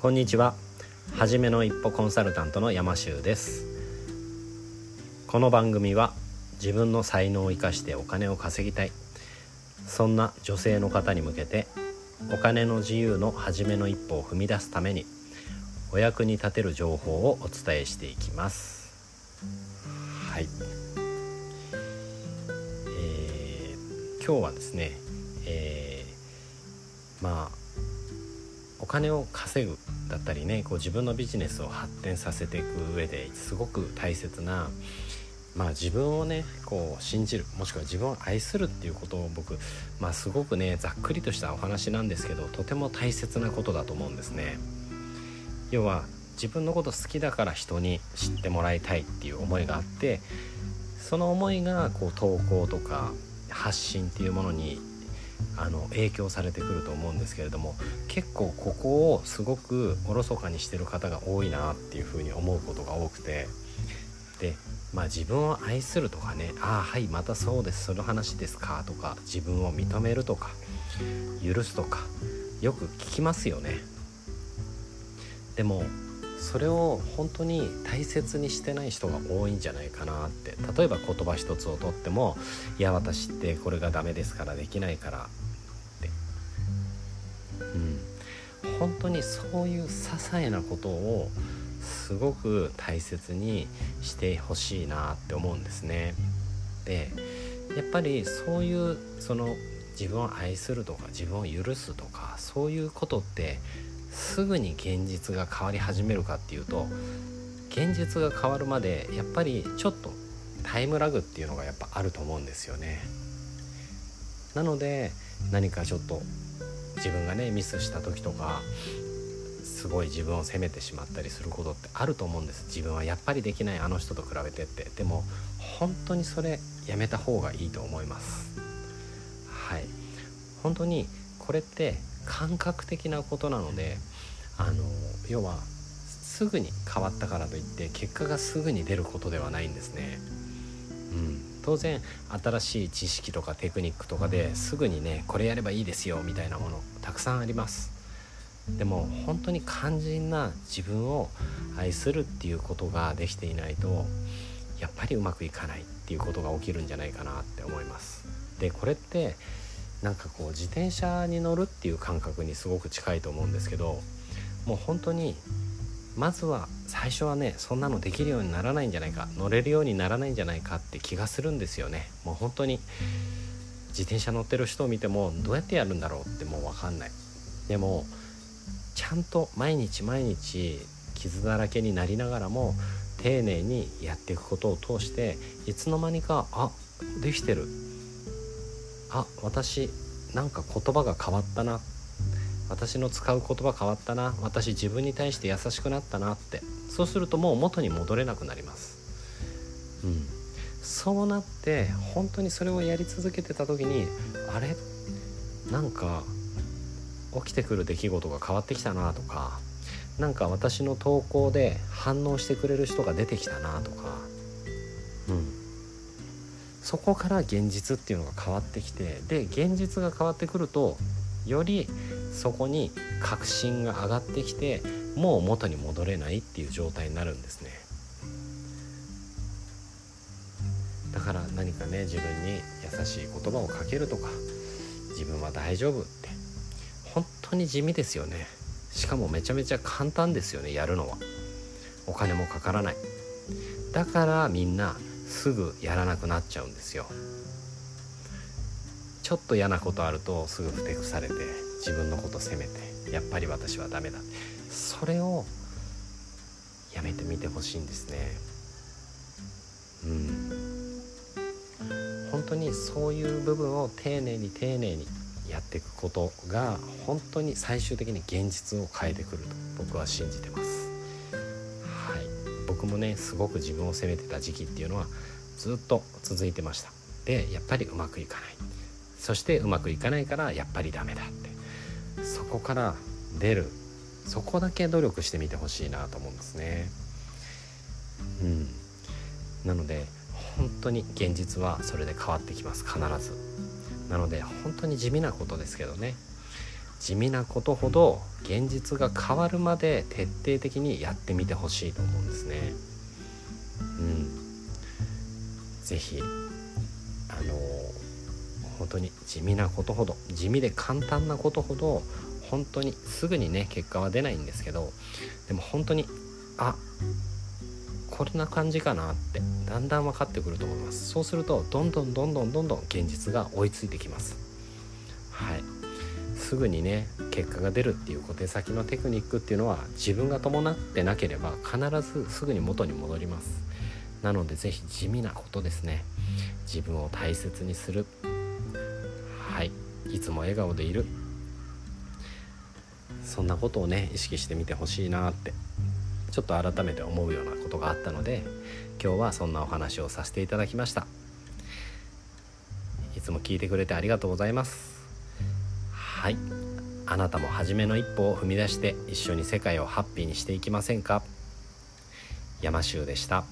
こんにちは。はじめの一歩コンサルタントの山修です。この番組は自分の才能を生かしてお金を稼ぎたい。そんな女性の方に向けてお金の自由の初めの一歩を踏み出すためにお役に立てる情報をお伝えしていきます。はい、えー、今日はですね、えー、まあお金を稼ぐだったりねこう自分のビジネスを発展させていく上ですごく大切なまあ自分をねこう信じるもしくは自分を愛するっていうことを僕まあすごくねざっくりとしたお話なんですけどとても大切なことだと思うんですね。要は自分のこと好きだから人に知ってもらいたいっていう思いがあってその思いがこう投稿とか発信っていうものにあの影響されてくると思うんですけれども結構ここをすごくおろそかにしてる方が多いなっていうふうに思うことが多くてでまあ自分を愛するとかねああはいまたそうですその話ですかとか自分を認めるとか許すとかよく聞きますよね。でもそれを本当に大切にしてない人が多いんじゃないかなって。例えば言葉一つをとっても「いや私ってこれがダメですからできないから」って。うん。本当にそういう些細なことをすごく大切にしてほしいなって思うんですね。でやっぱりそういうその自分を愛するとか自分を許すとかそういうことってすぐに現実が変わり始めるかっていうと現実が変わるまでやっぱりちょっとタイムラグっていうのがやっぱあると思うんですよね。なので何かちょっと自分がねミスした時とかすごい自分を責めてしまったりすることってあると思うんです。自分はやっぱりできないあの人と比べてって。でも本当にそれやめた方がいいと思います。はい。本当にこれって感覚的なことなのであの要はすぐに変わったからといって結果がすぐに出ることではないんですね。うん、当然新しい知識とかテクニックとかですぐにねこれやればいいですよみたいなものたくさんあります。でも本当に肝心な自分を愛するっていうことができていないとやっぱりうまくいかないっていうことが起きるんじゃないかなって思います。でこれってなんかこう自転車に乗るっていう感覚にすごく近いと思うんですけどもう本当にまずは最初はねそんなのできるようにならないんじゃないか乗れるようにならないんじゃないかって気がするんですよね。もう本当に自転車乗ってる人を見てもどうやってやるんだろうってもう分かんない。でもちゃんと毎日毎日傷だらけになりながらも丁寧にやっていくことを通していつの間にかあできてる。あ私なんか言葉が変わったな。私の使う言葉変わったな。私自分に対して優しくなったなって。そうするともう元に戻れなくなります。うん。そうなって本当にそれをやり続けてた時にあれ？なんか起きてくる出来事が変わってきたなとか何か私の投稿で反応してくれる人が出てきたなとかそこから現実っていうのが変わってきてで現実が変わってくるとよりそこに確信が上がってきてもう元に戻れないっていう状態になるんですね。だから何かね自分に優しい言葉をかけるとか自分は大丈夫って本当に地味ですよね。しかもめちゃめちゃ簡単ですよねやるのは。お金もかからない。だからみんなすぐやらなくなっちゃうんですよ。ちょっと嫌なことあるとすぐふてくされて自分のこと責めてやっぱり私はダメだ。それをやめてみてほしいんですね。うん。本当にそういう部分を丁寧に丁寧にやっていくことが本当に最終的に現実を変えてくると僕は信じてます。僕もねすごく自分を責めてた時期っていうのはずっと続いてました。でやっぱりうまくいかない。そしてうまくいかないからやっぱりダメだって。そこから出る。そこだけ努力してみてほしいなと思うんですね。うん。なので本当に現実はそれで変わってきます。必ず。なので本当に地味なことですけどね。地味なことほど現実が変わるまで徹底的にやってみてほしいと思うんですね。うん、ぜひあの本当に地味なことほど地味で簡単なことほど本当にすぐにね結果は出ないんですけどでも本当にあこんな感じかなってだんだん分かってくると思います。そうするとどんどんどんどんどんどん現実が追いついてきます。はい。すぐにね結果が出るっていう小手先のテクニックっていうのは自分が伴ってなければ必ずすぐに元に戻ります。なので是非地味なことですね。自分を大切にする。はい。いつも笑顔でいる。そんなことをね意識してみてほしいなってちょっと改めて思うようなことがあったので今日はそんなお話をさせていただきました。いつも聞いてくれてありがとうございます。はいあなたも初めの一歩を踏み出して一緒に世界をハッピーにしていきませんか？山州でした。